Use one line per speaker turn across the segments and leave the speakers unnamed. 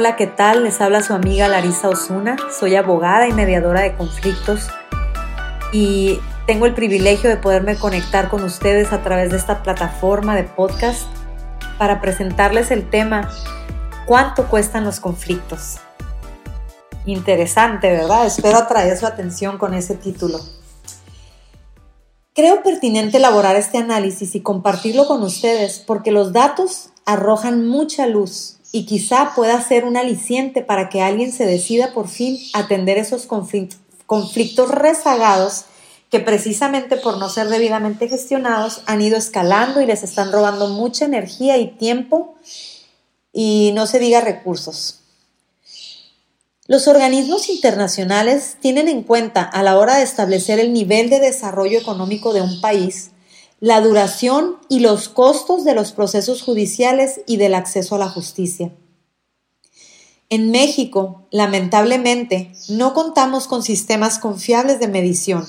Hola, ¿qué tal? Les habla su amiga Larisa Osuna. Soy abogada y mediadora de conflictos y tengo el privilegio de poderme conectar con ustedes a través de esta plataforma de podcast para presentarles el tema ¿Cuánto cuestan los conflictos? Interesante, ¿verdad? Espero atraer su atención con ese título. Creo pertinente elaborar este análisis y compartirlo con ustedes porque los datos arrojan mucha luz y quizá pueda ser un aliciente para que alguien se decida por fin atender esos conflictos rezagados que precisamente por no ser debidamente gestionados han ido escalando y les están robando mucha energía y tiempo y no se diga recursos. Los organismos internacionales tienen en cuenta a la hora de establecer el nivel de desarrollo económico de un país la duración y los costos de los procesos judiciales y del acceso a la justicia. En México, lamentablemente, no contamos con sistemas confiables de medición,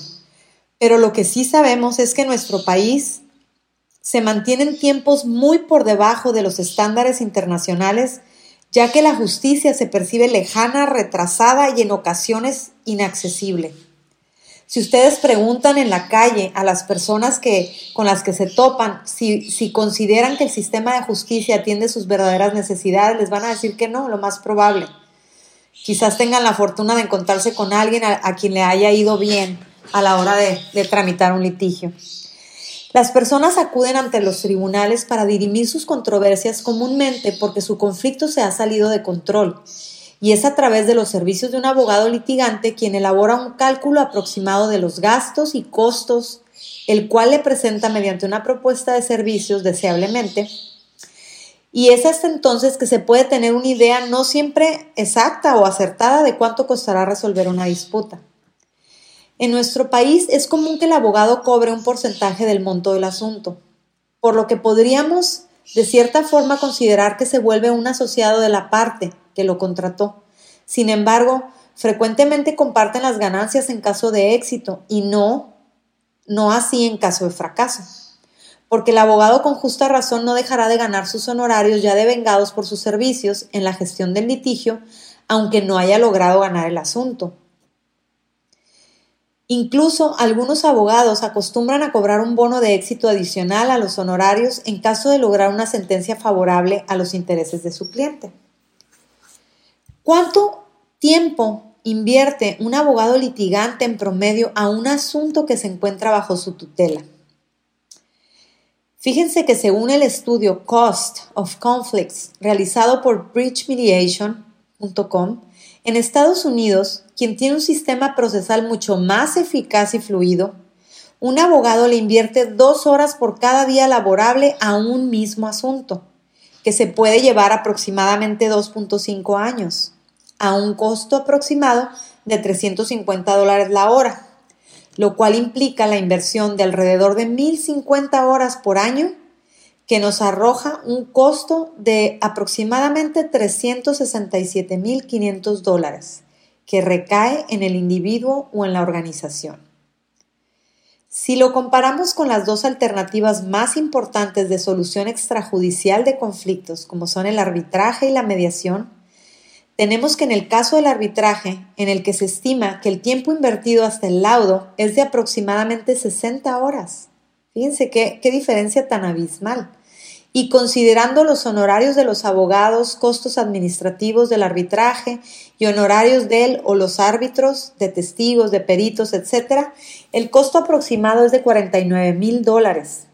pero lo que sí sabemos es que nuestro país se mantiene en tiempos muy por debajo de los estándares internacionales ya que la justicia se percibe lejana, retrasada y en ocasiones inaccesible. Si ustedes preguntan en la calle a las personas que, con las que se topan si, si consideran que el sistema de justicia atiende sus verdaderas necesidades, les van a decir que no, lo más probable. Quizás tengan la fortuna de encontrarse con alguien a, quien le haya ido bien a la hora de tramitar un litigio. Las personas acuden ante los tribunales para dirimir sus controversias comúnmente porque su conflicto se ha salido de control y es a través de los servicios de un abogado litigante quien elabora un cálculo aproximado de los gastos y costos, el cual le presenta mediante una propuesta de servicios deseablemente. Y es hasta entonces que se puede tener una idea no siempre exacta o acertada de cuánto costará resolver una disputa. En nuestro país es común que el abogado cobre un porcentaje del monto del asunto, por lo que podríamos de cierta forma considerar que se vuelve un asociado de la parte que lo contrató. Sin embargo, frecuentemente comparten las ganancias en caso de éxito y no, no así en caso de fracaso. Porque el abogado con justa razón no dejará de ganar sus honorarios ya devengados por sus servicios en la gestión del litigio, aunque no haya logrado ganar el asunto. Incluso algunos abogados acostumbran a cobrar un bono de éxito adicional a los honorarios en caso de lograr una sentencia favorable a los intereses de su cliente. ¿Cuánto tiempo invierte un abogado litigante en promedio a un asunto que se encuentra bajo su tutela? Fíjense que según el estudio Cost of Conflicts realizado por bridgemediation.com, en Estados Unidos, quien tiene un sistema procesal mucho más eficaz y fluido, un abogado le invierte dos horas por cada día laborable a un mismo asunto, que se puede llevar aproximadamente 2.5 años, a un costo aproximado de 350 dólares la hora, lo cual implica la inversión de alrededor de 1.050 horas por año que nos arroja un costo de aproximadamente 367.500 dólares, que recae en el individuo o en la organización. Si lo comparamos con las dos alternativas más importantes de solución extrajudicial de conflictos, como son el arbitraje y la mediación, tenemos que en el caso del arbitraje, en el que se estima que el tiempo invertido hasta el laudo es de aproximadamente 60 horas. Fíjense qué, qué diferencia tan abismal y considerando los honorarios de los abogados, costos administrativos del arbitraje y honorarios de él o los árbitros, de testigos, de peritos, etc., el costo aproximado es de 49 mil dólares.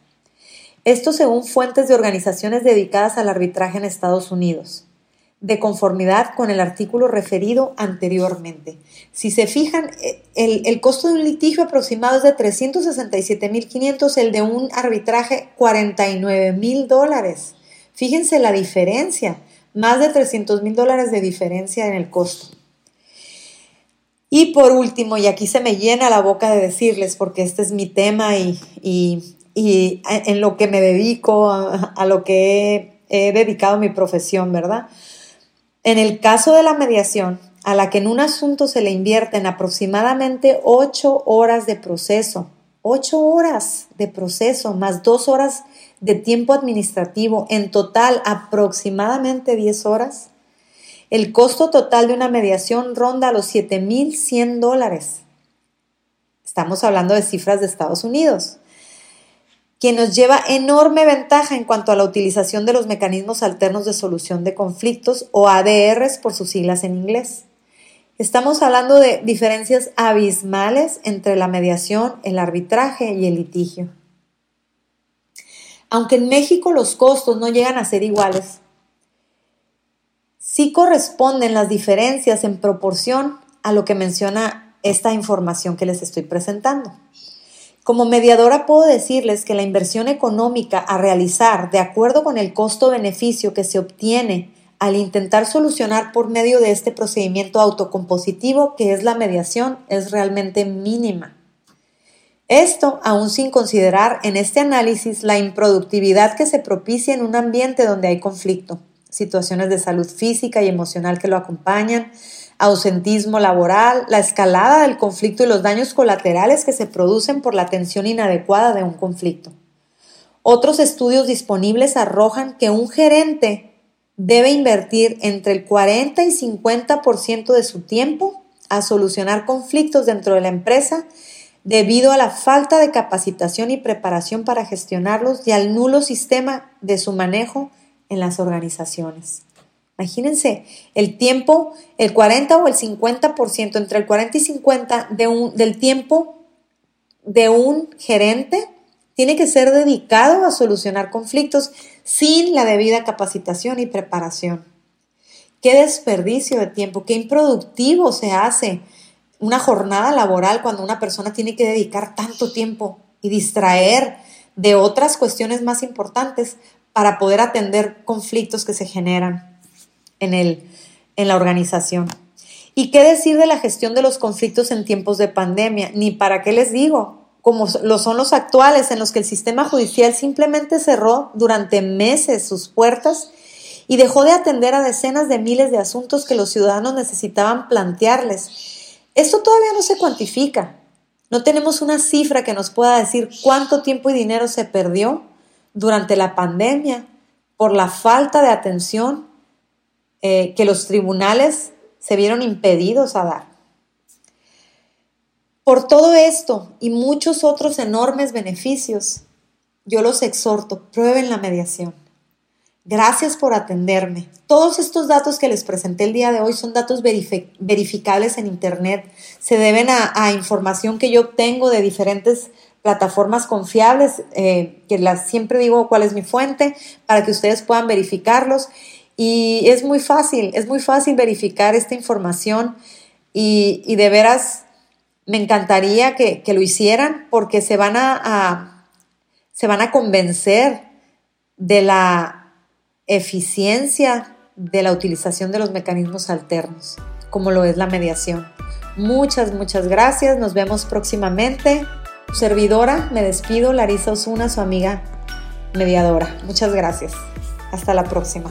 Esto según fuentes de organizaciones dedicadas al arbitraje en Estados Unidos de conformidad con el artículo referido anteriormente. Si se fijan, eh, el, costo de un litigio aproximado es de 367.500, el de un arbitraje 49.000 dólares. Fíjense la diferencia, más de 300.000 dólares de diferencia en el costo. Y por último, y aquí se me llena la boca de decirles, porque este es mi tema y, en lo que me dedico, a, lo que he dedicado mi profesión, ¿verdad? En el caso de la mediación, a la que en un asunto se le invierten aproximadamente ocho horas de proceso, ocho horas de proceso más dos horas de tiempo administrativo, en total aproximadamente 10 horas, El costo total de una mediación ronda los 7.100 dólares. Estamos hablando de cifras de Estados Unidos, quien nos lleva enorme ventaja en cuanto a la utilización de los mecanismos alternos de solución de conflictos o ADRs por sus siglas en inglés. Estamos hablando de diferencias abismales entre la mediación, el arbitraje y el litigio. Aunque en México los costos no llegan a ser iguales, sí corresponden las diferencias en proporción a lo que menciona esta información que les estoy presentando. Como mediadora puedo decirles que la inversión económica a realizar de acuerdo con el costo-beneficio que se obtiene al intentar solucionar por medio de este procedimiento autocompositivo que es la mediación es realmente mínima. Esto aún sin considerar en este análisis la improductividad que se propicia en un ambiente donde hay conflicto, situaciones de salud física y emocional que lo acompañan, ausentismo laboral, la escalada del conflicto y los daños colaterales que se producen por la atención inadecuada de un conflicto. Otros estudios disponibles arrojan que un gerente debe invertir entre el 40 y 50% de su tiempo a solucionar conflictos dentro de la empresa debido a la falta de capacitación y preparación para gestionarlos y al nulo sistema de su manejo en las organizaciones. Imagínense, el tiempo, el 40 o el 50%, entre el 40 y 50 de un, del tiempo de un gerente tiene que ser dedicado a solucionar conflictos sin la debida capacitación y preparación. Qué desperdicio de tiempo, qué improductivo se hace una jornada laboral cuando una persona tiene que dedicar tanto tiempo y distraer de otras cuestiones más importantes para poder atender conflictos que se generan en, el, en la organización. ¿Y qué decir de la gestión de los conflictos en tiempos de pandemia? Ni para qué les digo, como lo son los actuales, en los que el sistema judicial simplemente cerró durante meses sus puertas y dejó de atender a decenas de miles de asuntos que los ciudadanos necesitaban plantearles esto todavía no se cuantifica. No tenemos una cifra que nos pueda decir cuánto tiempo y dinero se perdió durante la pandemia por la falta de atención eh, que los tribunales se vieron impedidos a dar. Por todo esto y muchos otros enormes beneficios, yo los exhorto, prueben la mediación. Gracias por atenderme. Todos estos datos que les presenté el día de hoy son datos verificables en Internet. Se deben a, información que yo obtengo de diferentes plataformas confiables, eh, que las, siempre digo cuál es mi fuente, para que ustedes puedan verificarlos. Y es muy fácil, es muy fácil verificar esta información y, de veras me encantaría que, lo hicieran porque se van a, se van a convencer de la eficiencia de la utilización de los mecanismos alternos, como lo es la mediación. Muchas, muchas gracias. Nos vemos próximamente. Servidora, me despido. Larisa Osuna, su amiga mediadora. Muchas gracias. Hasta la próxima.